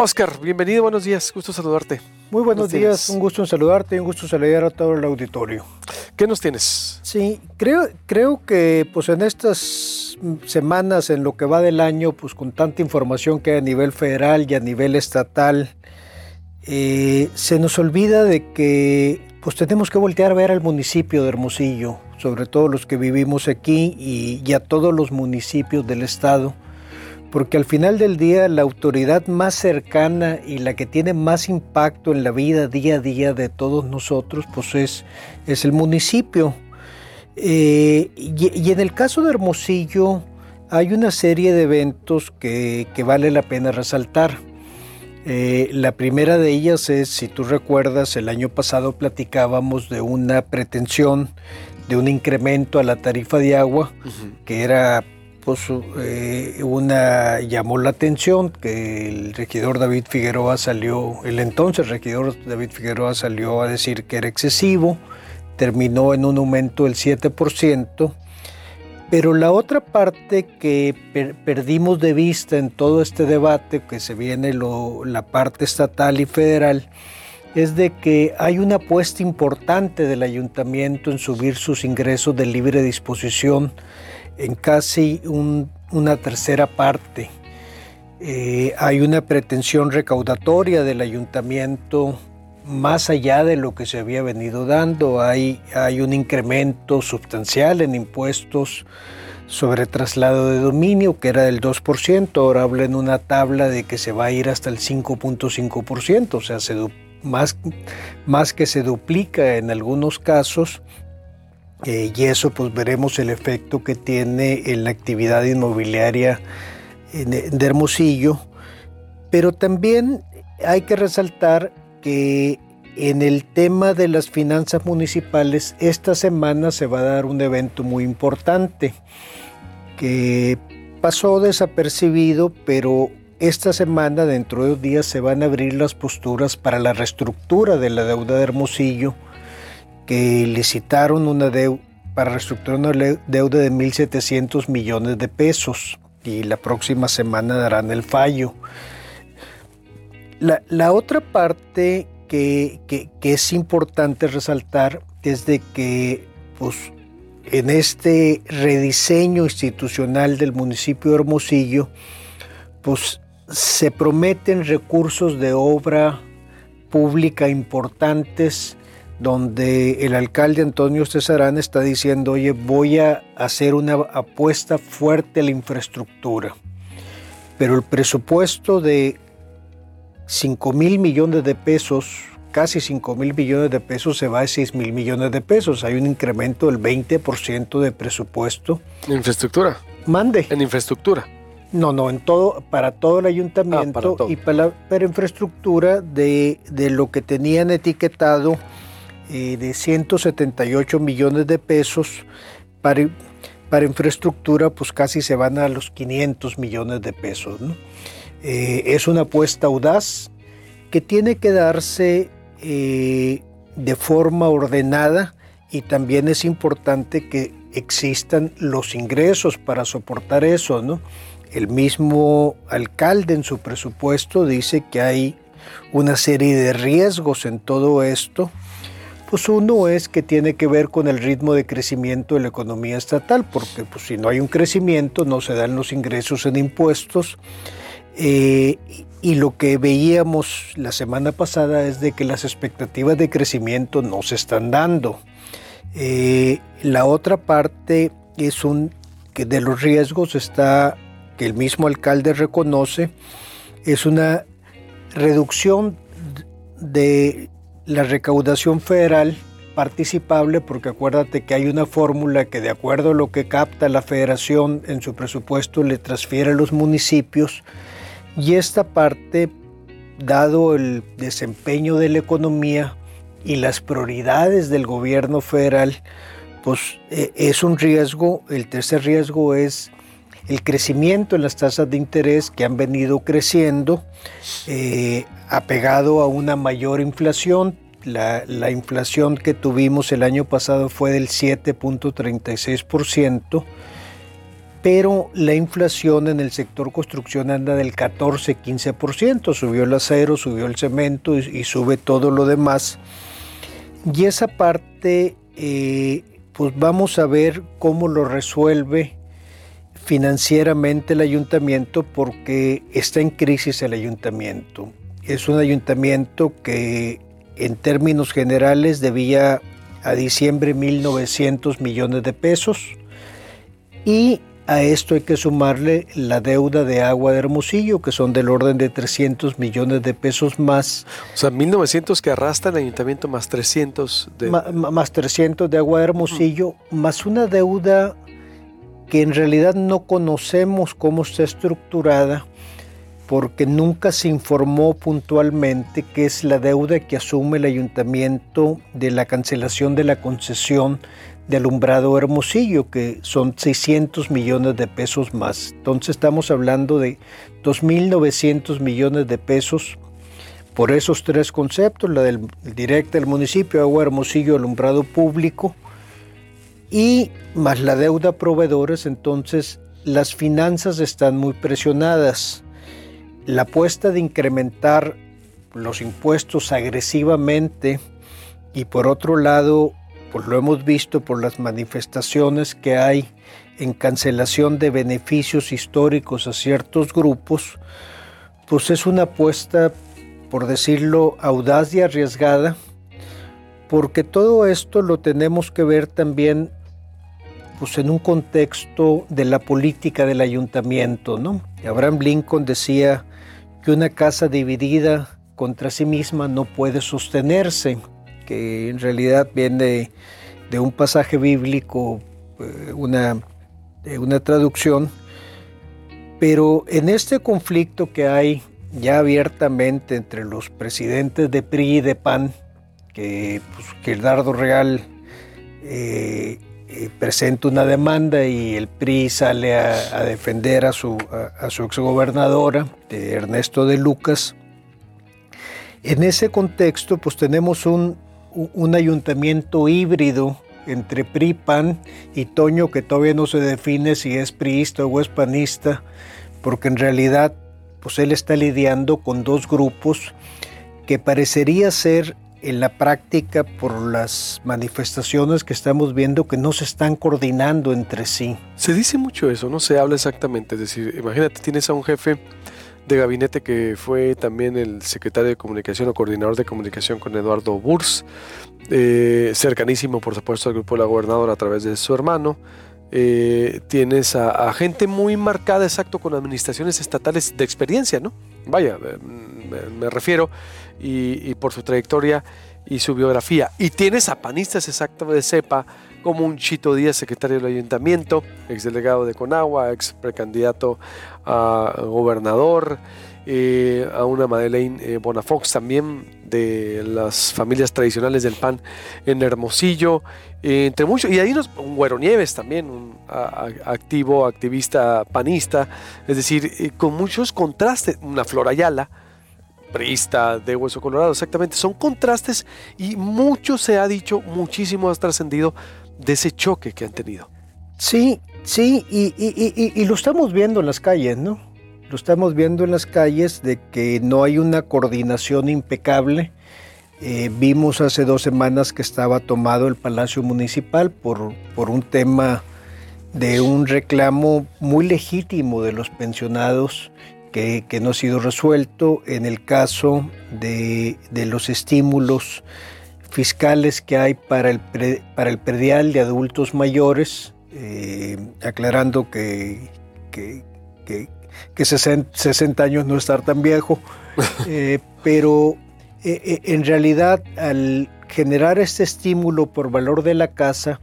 Oscar, bienvenido, buenos días, gusto saludarte. Muy buenos días, un gusto en saludarte y un gusto saludar a todo el auditorio. ¿Qué nos tienes? Sí, creo, creo que pues en estas semanas, en lo que va del año, pues con tanta información que hay a nivel federal y a nivel estatal, eh, se nos olvida de que pues tenemos que voltear a ver al municipio de Hermosillo, sobre todo los que vivimos aquí y, y a todos los municipios del estado porque al final del día la autoridad más cercana y la que tiene más impacto en la vida día a día de todos nosotros, pues es, es el municipio. Eh, y, en el caso de Hermosillo hay una serie de eventos que, vale la pena resaltar. Eh, la primera de ellas es, si tú recuerdas, el año pasado platicábamos de una pretensión de un incremento a la tarifa de agua, que era eh, una llamó la atención que el regidor David Figueroa salió, el entonces regidor David Figueroa salió a decir que era excesivo, terminó en un aumento del 7%, pero la otra parte que perdimos de vista en todo este debate, que se viene la parte estatal y federal, es de que hay una apuesta importante del ayuntamiento en subir sus ingresos de libre disposición en casi una tercera parte. Eh, hay una pretensión recaudatoria del ayuntamiento más allá de lo que se había venido dando. Hay, hay un incremento sustancial en impuestos sobre traslado de dominio, que era del 2%, ahora habla en una tabla de que se va a ir hasta el 5.5%, o sea, se, más, más que se duplica en algunos casos eh, y eso pues veremos el efecto que tiene en la actividad inmobiliaria de Hermosillo. Pero también hay que resaltar que en el tema de las finanzas municipales, esta semana se va a dar un evento muy importante que pasó desapercibido, pero esta semana, dentro de dos días, se van a abrir las posturas para la reestructura de la deuda de Hermosillo que licitaron una deuda para reestructurar una deuda de 1.700 millones de pesos y la próxima semana darán el fallo. La, otra parte que, es importante resaltar es de que pues, en este rediseño institucional del municipio de Hermosillo, pues se prometen recursos de obra pública importantes donde el alcalde Antonio Cesarán está diciendo, oye, voy a hacer una apuesta fuerte a la infraestructura. Pero el presupuesto de 5 mil millones de pesos, casi 5 mil millones de pesos, se va a 6 mil millones de pesos. Hay un incremento del 20% de presupuesto. ¿En infraestructura? Mande. En infraestructura. No, no, en todo, para todo el ayuntamiento ah, y para, la, infraestructura de, de lo que tenían etiquetado eh, de 178 millones de pesos para, para, infraestructura, pues casi se van a los 500 millones de pesos. Eh, es una apuesta audaz que tiene que darse eh, de forma ordenada y también es importante que existan los ingresos para soportar eso. ¿no? El mismo alcalde en su presupuesto dice que hay una serie de riesgos en todo esto pues uno es que tiene que ver con el ritmo de crecimiento de la economía estatal, porque pues, si no hay un crecimiento no se dan los ingresos en impuestos. Eh, y lo que veíamos la semana pasada es de que las expectativas de crecimiento no se están dando. Eh, la otra parte es un que de los riesgos está que el mismo alcalde reconoce es una reducción de la recaudación federal participable, porque acuérdate que hay una fórmula que de acuerdo a lo que capta la federación en su presupuesto le transfiere a los municipios y esta parte, dado el desempeño de la economía y las prioridades del gobierno federal, pues eh, es un riesgo. El tercer riesgo es el crecimiento en las tasas de interés que han venido creciendo, eh, apegado a una mayor inflación. La, la, inflación que tuvimos el año pasado fue del 7.36%, pero la inflación en el sector construcción anda del 14-15%, subió el acero, subió el cemento y, sube todo lo demás. Y esa parte, eh, pues vamos a ver cómo lo resuelve financieramente el ayuntamiento porque está en crisis el ayuntamiento. Es un ayuntamiento que en términos generales debía a diciembre 1.900 millones de pesos y a esto hay que sumarle la deuda de agua de Hermosillo, que son del orden de 300 millones de pesos más. O sea, 1.900 que arrastra el ayuntamiento más 300 de... más 300 de agua de Hermosillo, más una deuda que en realidad no conocemos cómo está estructurada, porque nunca se informó puntualmente que es la deuda que asume el ayuntamiento de la cancelación de la concesión de alumbrado Hermosillo, que son 600 millones de pesos más. Entonces estamos hablando de 2.900 millones de pesos por esos tres conceptos, la del directa del municipio, agua Hermosillo, alumbrado público, y más la deuda a proveedores, entonces las finanzas están muy presionadas. La apuesta de incrementar los impuestos agresivamente y por otro lado pues lo hemos visto por las manifestaciones que hay en cancelación de beneficios históricos a ciertos grupos, pues es una apuesta, por decirlo, audaz y arriesgada, porque todo esto lo tenemos que ver también pues en un contexto de la política del ayuntamiento, ¿no? Abraham Lincoln decía que una casa dividida contra sí misma no puede sostenerse que en realidad viene de un pasaje bíblico, eh, una, una traducción, pero en este conflicto que hay ya abiertamente entre los presidentes de PRI y de PAN, que pues, Gildardo Real eh, eh, presenta una demanda y el PRI sale a, defender a su, a, a su exgobernadora, Ernesto de Lucas. En ese contexto, pues tenemos un, un ayuntamiento híbrido entre PRI, PAN y Toño, que todavía no se define si es priista o es panista, porque en realidad pues él está lidiando con dos grupos que parecería ser en la práctica por las manifestaciones que estamos viendo que no se están coordinando entre sí. Se dice mucho eso, no se habla exactamente, es decir, imagínate, tienes a un jefe de gabinete que fue también el secretario de comunicación o coordinador de comunicación con Eduardo Burs, eh, cercanísimo por supuesto al grupo de la gobernadora a través de su hermano. Eh, tienes a, gente muy marcada, exacto, con administraciones estatales de experiencia, ¿no? Vaya, eh, me, refiero, y, por su trayectoria y su biografía. Y tienes a panistas, exacto, de cepa, como un Chito Díaz, secretario del ayuntamiento, exdelegado de Conagua, ex precandidato a gobernador, eh, a una Madeleine eh, Bonafox también de las familias tradicionales del PAN en Hermosillo, eh, entre muchos, y ahí nos, un Güero Nieves también, un activo, activista panista, es decir, con muchos contrastes, una Flor Ayala, priista de Hueso Colorado, exactamente, son contrastes y mucho se ha dicho, muchísimo ha trascendido de ese choque que han tenido. Sí, sí, y, lo estamos viendo en las calles, ¿no? Lo estamos viendo en las calles de que no hay una coordinación impecable. Eh, vimos hace dos semanas que estaba tomado el Palacio Municipal por, por un tema de un reclamo muy legítimo de los pensionados que, no ha sido resuelto en el caso de, de los estímulos fiscales que hay para el, para el predial de adultos mayores, eh, aclarando que, que, que, 60, años no estar tan viejo, eh, pero eh, en realidad al generar este estímulo por valor de la casa,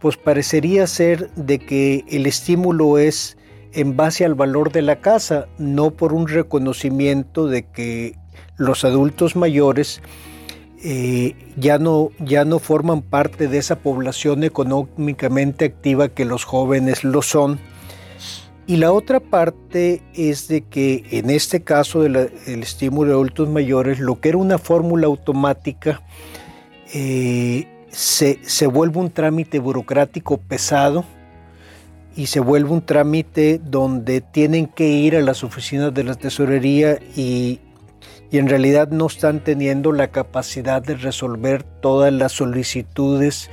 pues parecería ser de que el estímulo es en base al valor de la casa, no por un reconocimiento de que los adultos mayores eh, ya, no, ya no forman parte de esa población económicamente activa que los jóvenes lo son. Y la otra parte es de que en este caso del estímulo de adultos mayores, lo que era una fórmula automática, eh, se, se vuelve un trámite burocrático pesado y se vuelve un trámite donde tienen que ir a las oficinas de la tesorería y, y en realidad no están teniendo la capacidad de resolver todas las solicitudes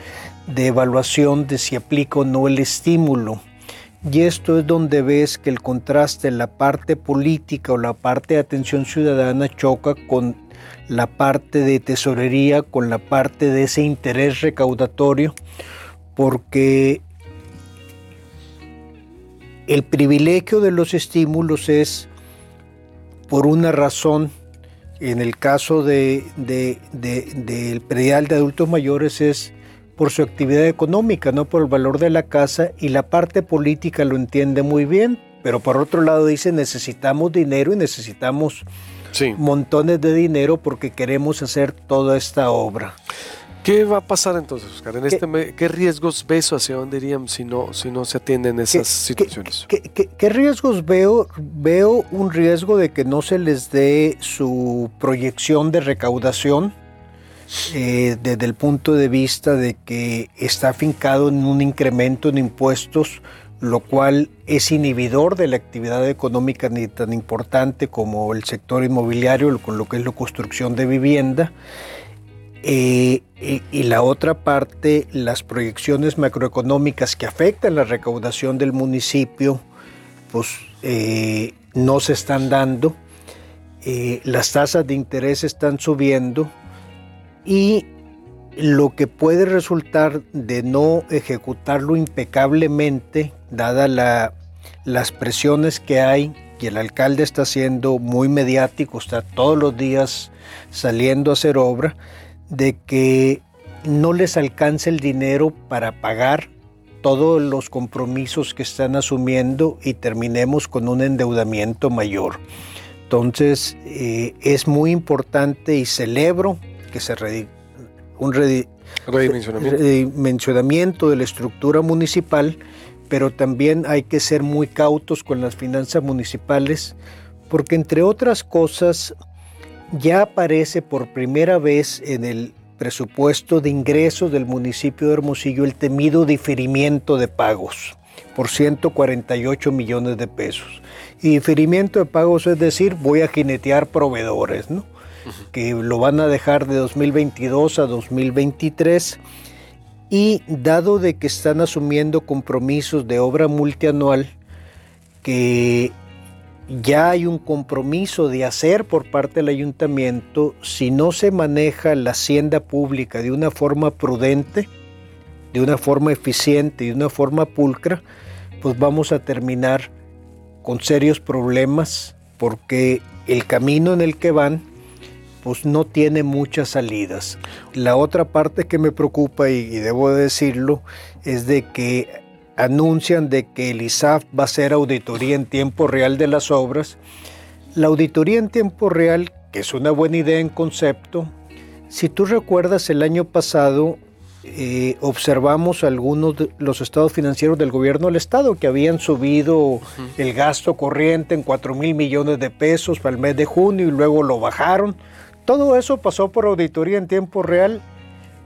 de evaluación de si aplica o no el estímulo. Y esto es donde ves que el contraste la parte política o la parte de atención ciudadana choca con la parte de tesorería, con la parte de ese interés recaudatorio, porque el privilegio de los estímulos es por una razón, en el caso de, del predial de adultos mayores es por su actividad económica, no por el valor de la casa, y la parte política lo entiende muy bien, pero por otro lado dice necesitamos dinero y necesitamos montones de dinero porque queremos hacer toda esta obra. ¿Qué va a pasar entonces, Oscar? ¿En ¿Qué, este, ¿Qué riesgos ves hacia dónde irían si no, si no se atienden esas situaciones? ¿qué, riesgos veo? Veo un riesgo de que no se les dé su proyección de recaudación eh, desde el punto de vista de que está afincado en un incremento en impuestos, lo cual es inhibidor de la actividad económica ni tan importante como el sector inmobiliario, con lo que es la construcción de vivienda. Eh, y, la otra parte, las proyecciones macroeconómicas que afectan la recaudación del municipio, pues eh, no se están dando. las tasas de interés están subiendo y lo que puede resultar de no ejecutarlo impecablemente, dada las presiones que hay, y el alcalde está siendo muy mediático, está todos los días saliendo a hacer obra, de que no les alcance el dinero para pagar todos los compromisos que están asumiendo y terminemos con un endeudamiento mayor. Entonces eh, es muy importante y celebro que se un redimensionamiento. de la estructura municipal, pero también hay que ser muy cautos con las finanzas municipales, porque entre otras cosas ya aparece por primera vez en el presupuesto de ingresos del municipio de Hermosillo el temido diferimiento de pagos por 148 millones de pesos. Y diferimiento de pagos es decir, voy a jinetear proveedores, ¿no? que lo van a dejar de 2022 a 2023 y dado de que están asumiendo compromisos de obra multianual que ya hay un compromiso de hacer por parte del ayuntamiento, si no se maneja la hacienda pública de una forma prudente, de una forma eficiente y de una forma pulcra, pues vamos a terminar con serios problemas porque el camino en el que van pues no tiene muchas salidas. La otra parte que me preocupa, y, debo decirlo, es de que anuncian de que el ISAF va a hacer auditoría en tiempo real de las obras. La auditoría en tiempo real, que es una buena idea en concepto, si tú recuerdas el año pasado eh, observamos algunos de los estados financieros del gobierno del estado que habían subido el gasto corriente en 4 mil millones de pesos para el mes de junio y luego lo bajaron. Todo eso pasó por auditoría en tiempo real,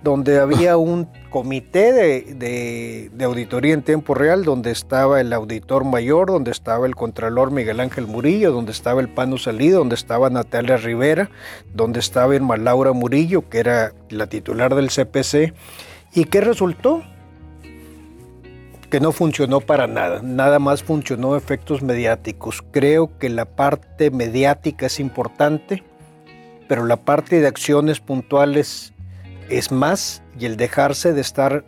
donde había un comité de, auditoría en tiempo real, donde estaba el auditor mayor, donde estaba el contralor Miguel Ángel Murillo, donde estaba el Pano Salido, donde estaba Natalia Rivera, donde estaba Irma Laura Murillo, que era la titular del CPC. ¿Y qué resultó? que no funcionó para nada, nada más funcionó efectos mediáticos. Creo que la parte mediática es importante, pero la parte de acciones puntuales es más y el dejarse de estar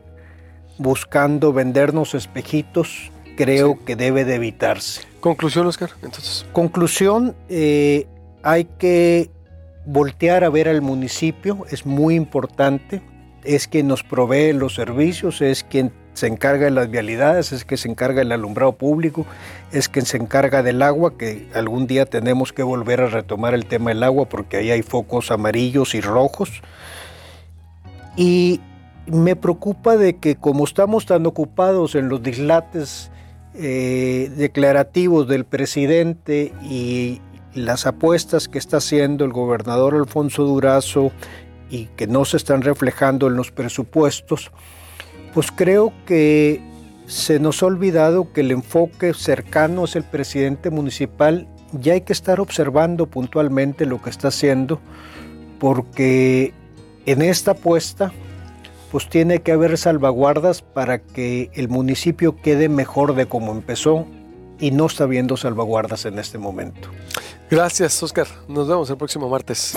buscando vendernos espejitos creo que debe de evitarse. Conclusión, Oscar, entonces. Conclusión, eh, hay que voltear a ver al municipio, es muy importante, es quien nos provee los servicios, es quien se encarga de las vialidades, es que se encarga del alumbrado público, es quien se encarga del agua, que algún día tenemos que volver a retomar el tema del agua porque ahí hay focos amarillos y rojos. Y me preocupa de que como estamos tan ocupados en los dislates eh, declarativos del presidente y las apuestas que está haciendo el gobernador Alfonso Durazo y que no se están reflejando en los presupuestos, pues creo que se nos ha olvidado que el enfoque cercano es el presidente municipal y hay que estar observando puntualmente lo que está haciendo porque en esta apuesta pues tiene que haber salvaguardas para que el municipio quede mejor de como empezó y no está viendo salvaguardas en este momento. Gracias, Oscar. Nos vemos el próximo martes.